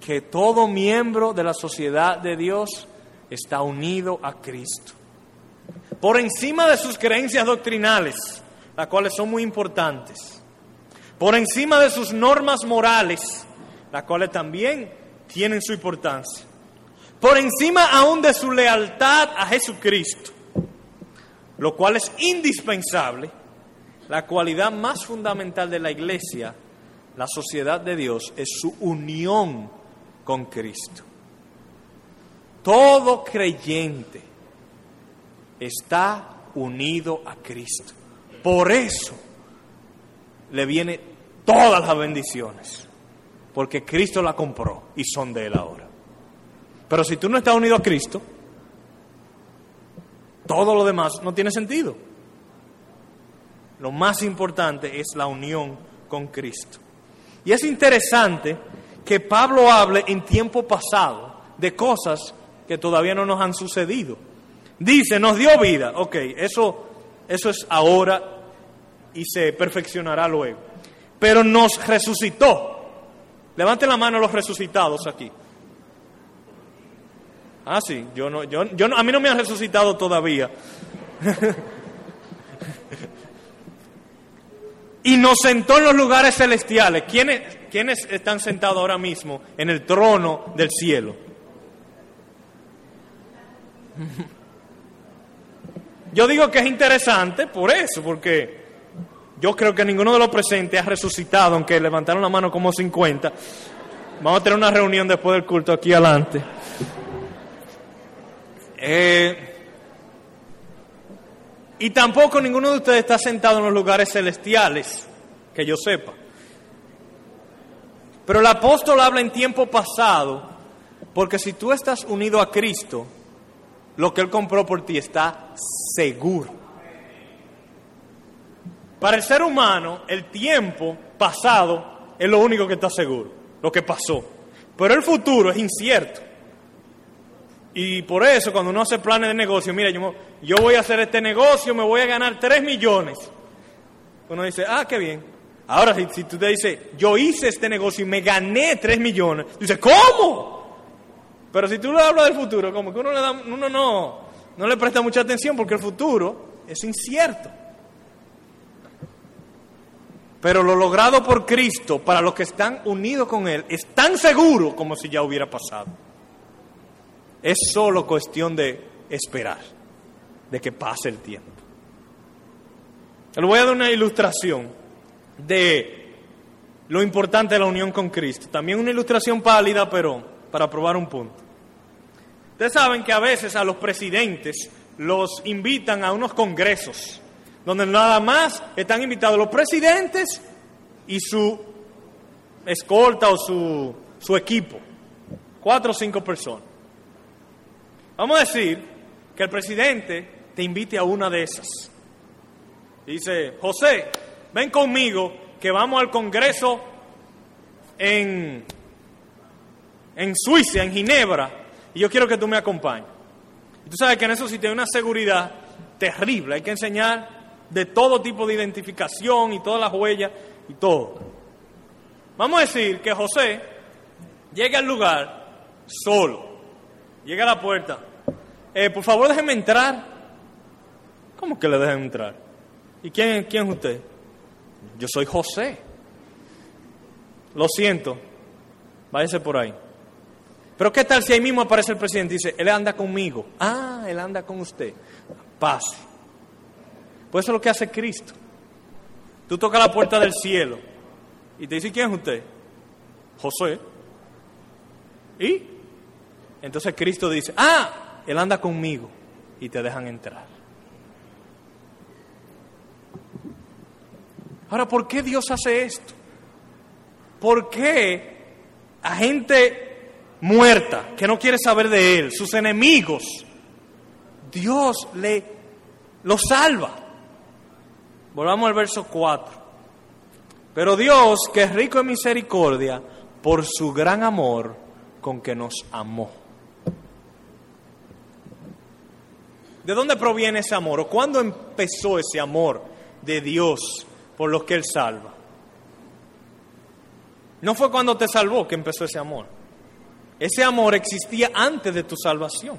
Que todo miembro de la sociedad de Dios está unido a Cristo. Por encima de sus creencias doctrinales, las cuales son muy importantes. por encima de sus normas morales, las cuales también tienen su importancia, por encima aún de su lealtad a Jesucristo, lo cual es indispensable, la cualidad más fundamental de la iglesia, la sociedad de Dios, es su unión con Cristo. Todo creyente está unido a Cristo. Por eso le viene todas las bendiciones, porque Cristo la compró y son de Él ahora. Pero si tú no estás unido a Cristo, todo lo demás no tiene sentido. Lo más importante es la unión con Cristo. Y es interesante que Pablo hable en tiempo pasado de cosas que todavía no nos han sucedido. Dice, nos dio vida. Ok, eso, eso es ahora y se perfeccionará luego. Pero nos resucitó. Levanten la mano los resucitados aquí. Ah, sí, yo no, yo, yo a mí no me han resucitado todavía. y nos sentó en los lugares celestiales. ¿Quiénes, ¿Quiénes están sentados ahora mismo en el trono del cielo? Yo digo que es interesante por eso, porque yo creo que ninguno de los presentes ha resucitado, aunque levantaron la mano como 50. Vamos a tener una reunión después del culto aquí adelante. Eh, y tampoco ninguno de ustedes está sentado en los lugares celestiales, que yo sepa. Pero el apóstol habla en tiempo pasado, porque si tú estás unido a Cristo, lo que Él compró por ti está seguro. Para el ser humano, el tiempo pasado es lo único que está seguro, lo que pasó. Pero el futuro es incierto. Y por eso, cuando uno hace planes de negocio, mira, yo, yo voy a hacer este negocio, me voy a ganar 3 millones. Uno dice, ah, qué bien. Ahora, si, tú te dices, yo hice este negocio y me gané 3 millones, tú dices, ¿cómo? Pero si tú le hablas del futuro, como que uno, le da, uno no, no le presta mucha atención porque el futuro es incierto. Pero lo logrado por Cristo para los que están unidos con Él es tan seguro como si ya hubiera pasado. Es solo cuestión de esperar, de que pase el tiempo. Le voy a dar una ilustración de lo importante de la unión con Cristo. También una ilustración pálida, pero para probar un punto. Ustedes saben que a veces a los presidentes los invitan a unos congresos, donde nada más están invitados los presidentes y su escolta o su, su equipo, cuatro o cinco personas. Vamos a decir que el presidente te invite a una de esas. Dice, José, ven conmigo que vamos al Congreso en, en Suiza, en Ginebra, y yo quiero que tú me acompañes. Y tú sabes que en eso sí tiene una seguridad terrible. Hay que enseñar de todo tipo de identificación y todas las huellas y todo. Vamos a decir que José llega al lugar solo. Llega a la puerta. Eh, por favor, déjeme entrar. ¿Cómo que le dejen entrar? ¿Y quién, quién es usted? Yo soy José. Lo siento. Váyase por ahí. Pero ¿qué tal si ahí mismo aparece el presidente y dice, él anda conmigo? Ah, él anda con usted. Pase. Pues eso es lo que hace Cristo. Tú tocas la puerta del cielo y te dice, ¿quién es usted? José. ¿Y? Entonces Cristo dice, ah, él anda conmigo y te dejan entrar. Ahora, ¿por qué Dios hace esto? ¿Por qué a gente muerta, que no quiere saber de él, sus enemigos, Dios le lo salva. Volvamos al verso 4. Pero Dios, que es rico en misericordia, por su gran amor con que nos amó. ¿De dónde proviene ese amor? ¿O cuándo empezó ese amor de Dios por los que Él salva? No fue cuando te salvó que empezó ese amor. Ese amor existía antes de tu salvación.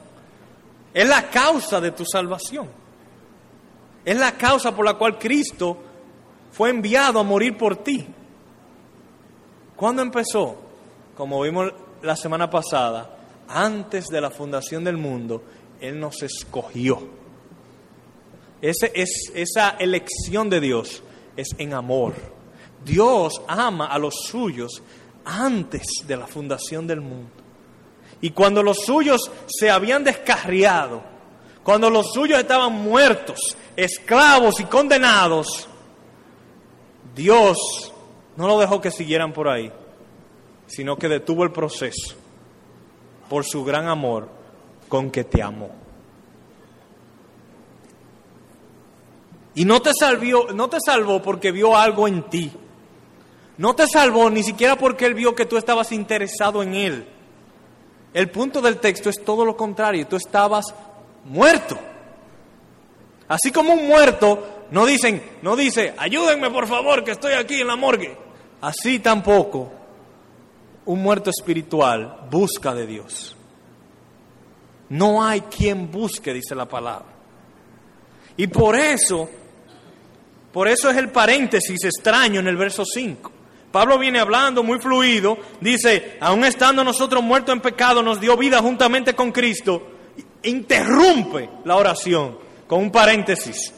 Es la causa de tu salvación. Es la causa por la cual Cristo fue enviado a morir por ti. ¿Cuándo empezó? Como vimos la semana pasada, antes de la fundación del mundo, Él nos escogió. Ese es, esa elección de Dios es en amor. Dios ama a los suyos antes de la fundación del mundo. Y cuando los suyos se habían descarriado, cuando los suyos estaban muertos, esclavos y condenados, Dios no lo dejó que siguieran por ahí, sino que detuvo el proceso por su gran amor con que te amó. Y no te, salvió, no te salvó porque vio algo en ti. No te salvó ni siquiera porque Él vio que tú estabas interesado en Él. El punto del texto es todo lo contrario. Tú estabas muerto. Así como un muerto, no dicen, no dice, ayúdenme por favor que estoy aquí en la morgue. Así tampoco un muerto espiritual busca de Dios. No hay quien busque, dice la palabra. Y por eso, por eso es el paréntesis extraño en el verso 5. Pablo viene hablando muy fluido, dice, aun estando nosotros muertos en pecado, nos dio vida juntamente con Cristo. Interrumpe la oración con un paréntesis.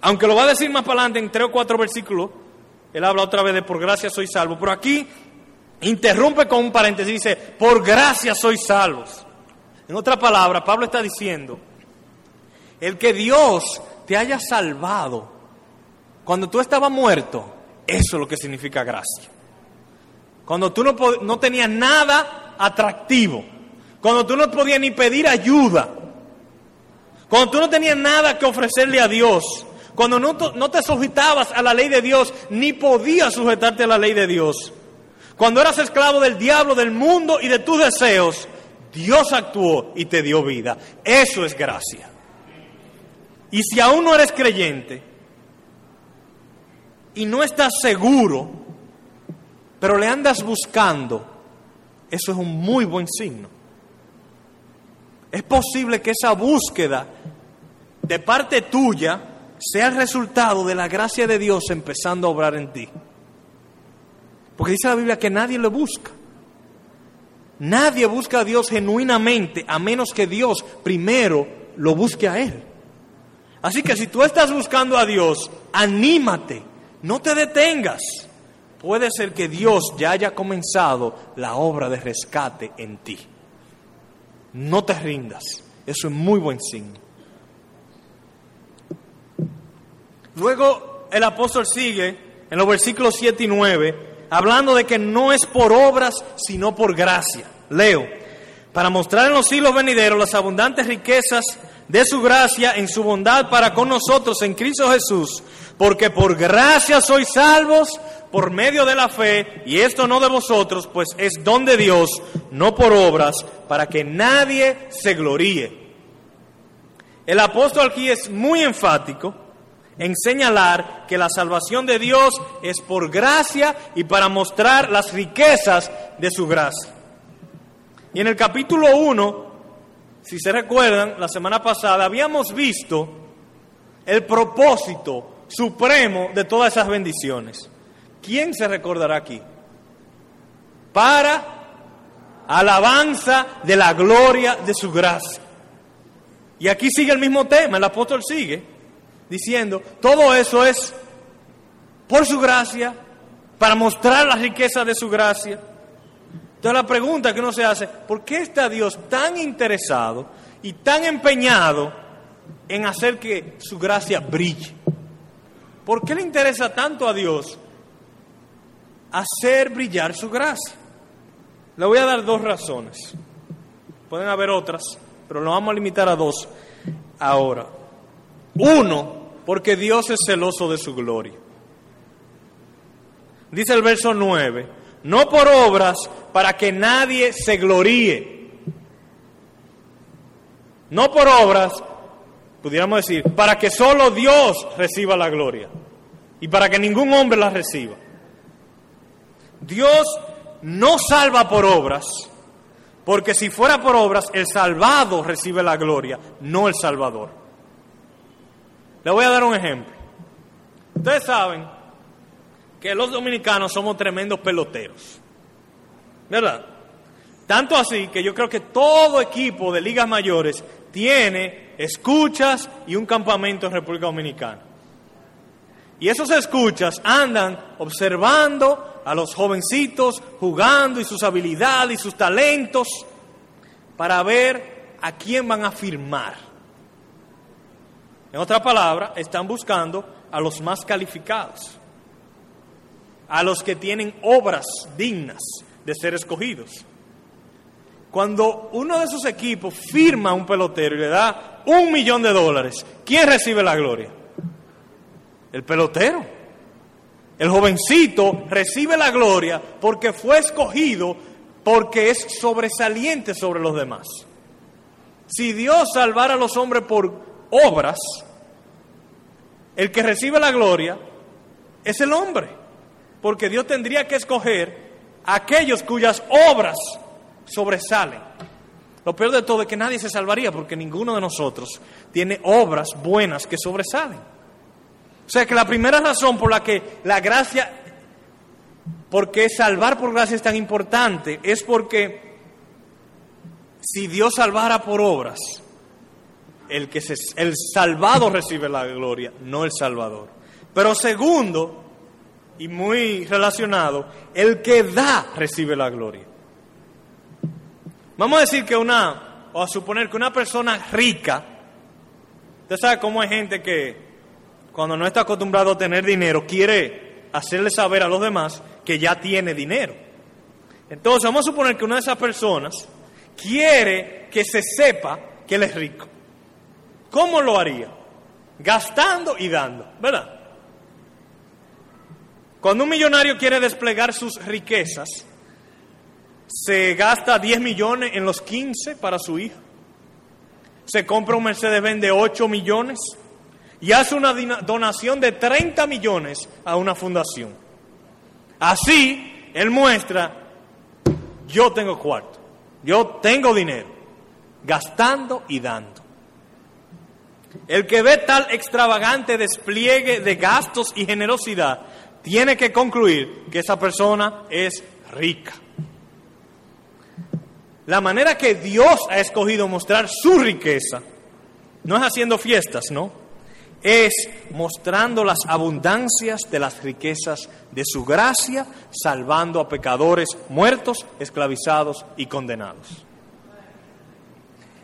Aunque lo va a decir más para adelante en tres o cuatro versículos, él habla otra vez de por gracia soy salvo, pero aquí interrumpe con un paréntesis, dice, por gracia sois salvos. En otra palabra, Pablo está diciendo, el que Dios te haya salvado cuando tú estabas muerto, eso es lo que significa gracia. Cuando tú no, no tenías nada atractivo, cuando tú no podías ni pedir ayuda, cuando tú no tenías nada que ofrecerle a Dios, cuando no, no, te sujetabas a la ley de Dios, ni podías sujetarte a la ley de Dios. Cuando eras esclavo del diablo, del mundo y de tus deseos, Dios actuó y te dio vida. Eso es gracia. Y si aún no eres creyente, y no estás seguro, pero le andas buscando, eso es un muy buen signo. Es posible que esa búsqueda de parte tuya sea el resultado de la gracia de Dios empezando a obrar en ti. Porque dice la Biblia que nadie lo busca. Nadie busca a Dios genuinamente a menos que Dios primero lo busque a Él. Así que si tú estás buscando a Dios, anímate no te detengas. Puede ser que Dios ya haya comenzado la obra de rescate en ti. No te rindas. Eso es muy buen signo. Luego el apóstol sigue en los versículos 7 y 9 hablando de que no es por obras, sino por gracia. Leo, para mostrar en los siglos venideros las abundantes riquezas de su gracia en su bondad para con nosotros en Cristo Jesús, porque por gracia sois salvos por medio de la fe, y esto no de vosotros, pues es don de Dios, no por obras, para que nadie se gloríe. El apóstol aquí es muy enfático en señalar que la salvación de Dios es por gracia y para mostrar las riquezas de su gracia. Y en el capítulo 1, si se recuerdan, la semana pasada habíamos visto el propósito supremo de todas esas bendiciones. ¿Quién se recordará aquí? Para alabanza de la gloria de su gracia. Y aquí sigue el mismo tema, el apóstol sigue diciendo, todo eso es por su gracia, para mostrar la riqueza de su gracia. Entonces la pregunta que uno se hace, ¿por qué está Dios tan interesado y tan empeñado en hacer que su gracia brille? ¿Por qué le interesa tanto a Dios hacer brillar su gracia? Le voy a dar dos razones. Pueden haber otras, pero nos vamos a limitar a dos ahora. Uno, porque Dios es celoso de su gloria. Dice el verso 9, no por obras para que nadie se gloríe. No por obras pudiéramos decir, para que solo Dios reciba la gloria y para que ningún hombre la reciba. Dios no salva por obras, porque si fuera por obras, el salvado recibe la gloria, no el salvador. Le voy a dar un ejemplo. Ustedes saben que los dominicanos somos tremendos peloteros. ¿Verdad? Tanto así que yo creo que todo equipo de ligas mayores tiene escuchas y un campamento en República Dominicana. Y esos escuchas andan observando a los jovencitos jugando y sus habilidades y sus talentos para ver a quién van a firmar. En otra palabra, están buscando a los más calificados, a los que tienen obras dignas de ser escogidos. Cuando uno de esos equipos firma a un pelotero y le da un millón de dólares, ¿quién recibe la gloria? El pelotero. El jovencito recibe la gloria porque fue escogido porque es sobresaliente sobre los demás. Si Dios salvara a los hombres por obras, el que recibe la gloria es el hombre, porque Dios tendría que escoger a aquellos cuyas obras sobresalen. Lo peor de todo es que nadie se salvaría porque ninguno de nosotros tiene obras buenas que sobresalen. O sea que la primera razón por la que la gracia, porque salvar por gracia es tan importante, es porque si Dios salvara por obras, el, que se, el salvado recibe la gloria, no el salvador. Pero segundo, y muy relacionado, el que da recibe la gloria. Vamos a decir que una, o a suponer que una persona rica, usted sabe cómo hay gente que cuando no está acostumbrado a tener dinero quiere hacerle saber a los demás que ya tiene dinero. Entonces vamos a suponer que una de esas personas quiere que se sepa que él es rico. ¿Cómo lo haría? Gastando y dando, ¿verdad? Cuando un millonario quiere desplegar sus riquezas, se gasta 10 millones en los 15 para su hija. Se compra un Mercedes-Benz de 8 millones y hace una donación de 30 millones a una fundación. Así, él muestra, yo tengo cuarto, yo tengo dinero, gastando y dando. El que ve tal extravagante despliegue de gastos y generosidad tiene que concluir que esa persona es rica. La manera que Dios ha escogido mostrar su riqueza no es haciendo fiestas, ¿no? Es mostrando las abundancias de las riquezas de su gracia, salvando a pecadores muertos, esclavizados y condenados.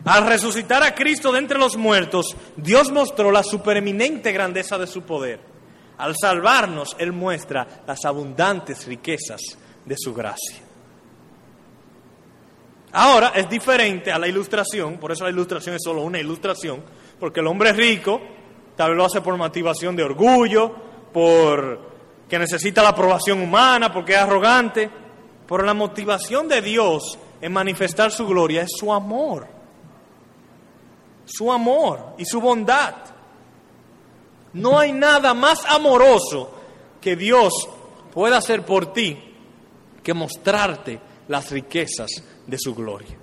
Al resucitar a Cristo de entre los muertos, Dios mostró la supereminente grandeza de su poder. Al salvarnos, Él muestra las abundantes riquezas de su gracia. Ahora es diferente a la ilustración, por eso la ilustración es solo una ilustración, porque el hombre rico tal vez lo hace por motivación de orgullo, por que necesita la aprobación humana, porque es arrogante, pero la motivación de Dios en manifestar su gloria es su amor, su amor y su bondad. No hay nada más amoroso que Dios pueda hacer por ti que mostrarte las riquezas de su gloria.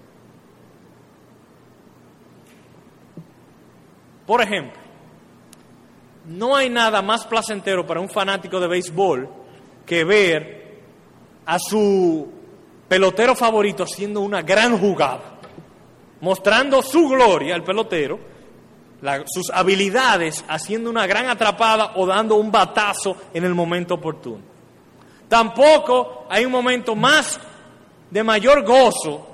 Por ejemplo, no hay nada más placentero para un fanático de béisbol que ver a su pelotero favorito haciendo una gran jugada, mostrando su gloria, el pelotero, sus habilidades, haciendo una gran atrapada o dando un batazo en el momento oportuno. Tampoco hay un momento más de mayor gozo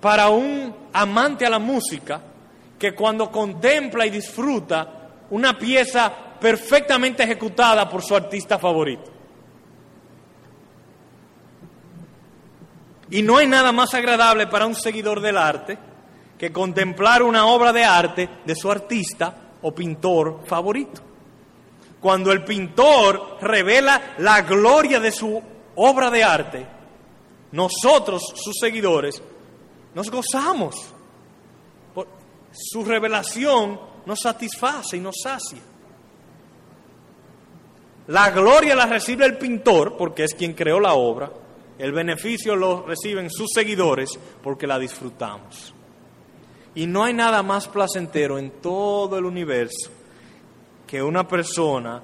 para un amante a la música que cuando contempla y disfruta una pieza perfectamente ejecutada por su artista favorito. Y no hay nada más agradable para un seguidor del arte que contemplar una obra de arte de su artista o pintor favorito. Cuando el pintor revela la gloria de su obra de arte, nosotros, sus seguidores, nos gozamos. Su revelación nos satisface y nos sacia. La gloria la recibe el pintor porque es quien creó la obra. El beneficio lo reciben sus seguidores porque la disfrutamos. Y no hay nada más placentero en todo el universo que una persona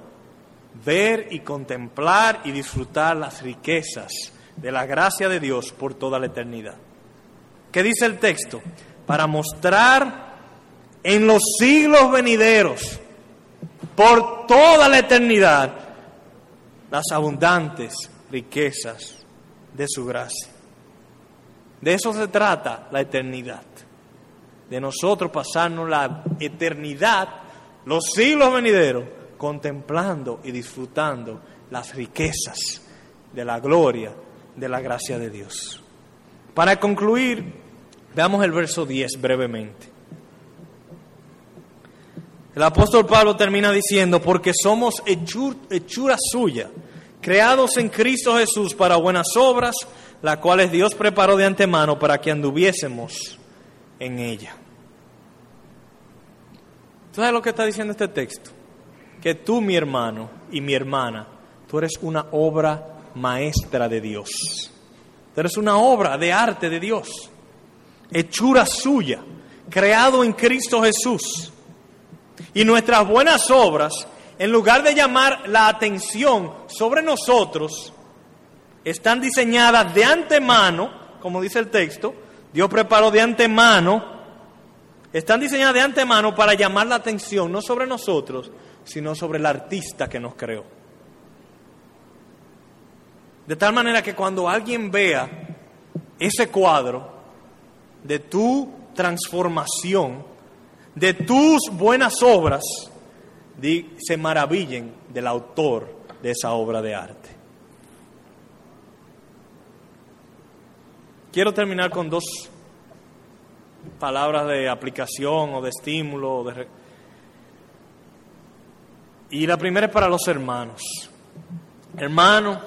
ver y contemplar y disfrutar las riquezas de la gracia de Dios por toda la eternidad. ¿Qué dice el texto? Para mostrar en los siglos venideros, por toda la eternidad, las abundantes riquezas de su gracia. De eso se trata la eternidad. De nosotros pasarnos la eternidad, los siglos venideros, contemplando y disfrutando las riquezas de la gloria, de la gracia de Dios. Para concluir, veamos el verso 10 brevemente. El apóstol Pablo termina diciendo, porque somos hechura suya, creados en Cristo Jesús para buenas obras, las cuales Dios preparó de antemano para que anduviésemos en ella. ¿Tú sabes lo que está diciendo este texto? Que tú, mi hermano y mi hermana, tú eres una obra maestra de Dios. Tú eres una obra de arte de Dios, hechura suya, creado en Cristo Jesús. Y nuestras buenas obras, en lugar de llamar la atención sobre nosotros, están diseñadas de antemano, como dice el texto, Dios preparó de antemano, están diseñadas de antemano para llamar la atención no sobre nosotros, sino sobre el artista que nos creó. De tal manera que cuando alguien vea ese cuadro de tu transformación, de tus buenas obras, se maravillen del autor de esa obra de arte. Quiero terminar con dos palabras de aplicación o de estímulo. Y la primera es para los hermanos. Hermano,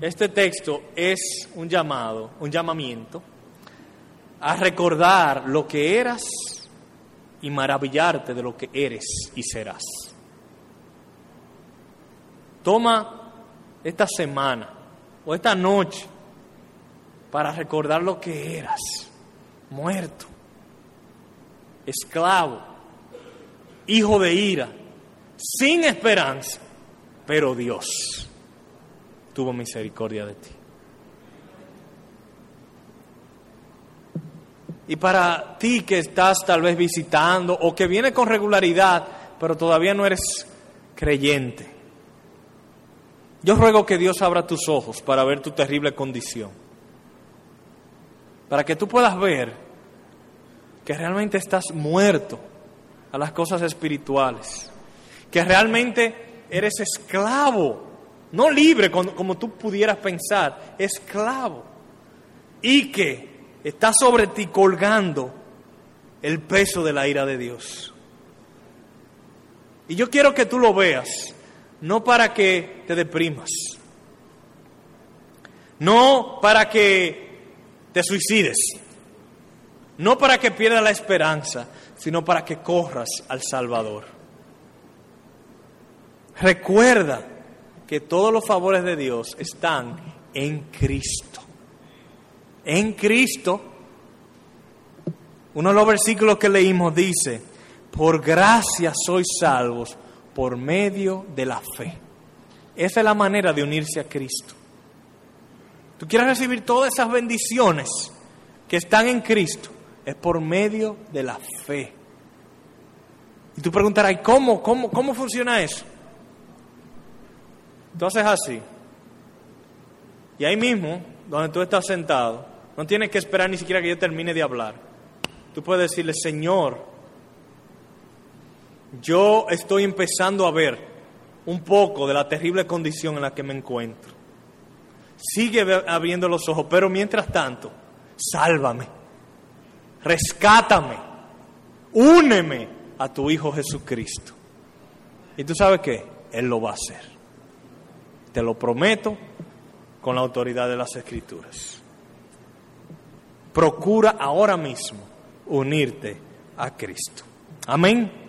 este texto es un llamado, un llamamiento a recordar lo que eras y maravillarte de lo que eres y serás. Toma esta semana o esta noche para recordar lo que eras, muerto, esclavo, hijo de ira, sin esperanza, pero Dios tuvo misericordia de ti. Y para ti que estás tal vez visitando o que viene con regularidad, pero todavía no eres creyente, yo ruego que Dios abra tus ojos para ver tu terrible condición para que tú puedas ver que realmente estás muerto a las cosas espirituales, que realmente eres esclavo, no libre como, tú pudieras pensar, esclavo, y que está sobre ti colgando el peso de la ira de Dios. Y yo quiero que tú lo veas, no para que te deprimas, no para que te suicides. No para que pierdas la esperanza, sino para que corras al Salvador. Recuerda que todos los favores de Dios están en Cristo. En Cristo. Uno de los versículos que leímos dice, por gracia sois salvos por medio de la fe. Esa es la manera de unirse a Cristo. Tú quieres recibir todas esas bendiciones que están en Cristo, es por medio de la fe. Y tú preguntarás, ¿cómo, cómo, cómo funciona eso? Haces así. Y ahí mismo, donde tú estás sentado, no tienes que esperar ni siquiera que yo termine de hablar. Tú puedes decirle, Señor, yo estoy empezando a ver un poco de la terrible condición en la que me encuentro. Sigue abriendo los ojos, pero mientras tanto, sálvame, rescátame, úneme a tu Hijo Jesucristo. Y tú sabes qué, Él lo va a hacer. Te lo prometo con la autoridad de las Escrituras. Procura ahora mismo unirte a Cristo. Amén.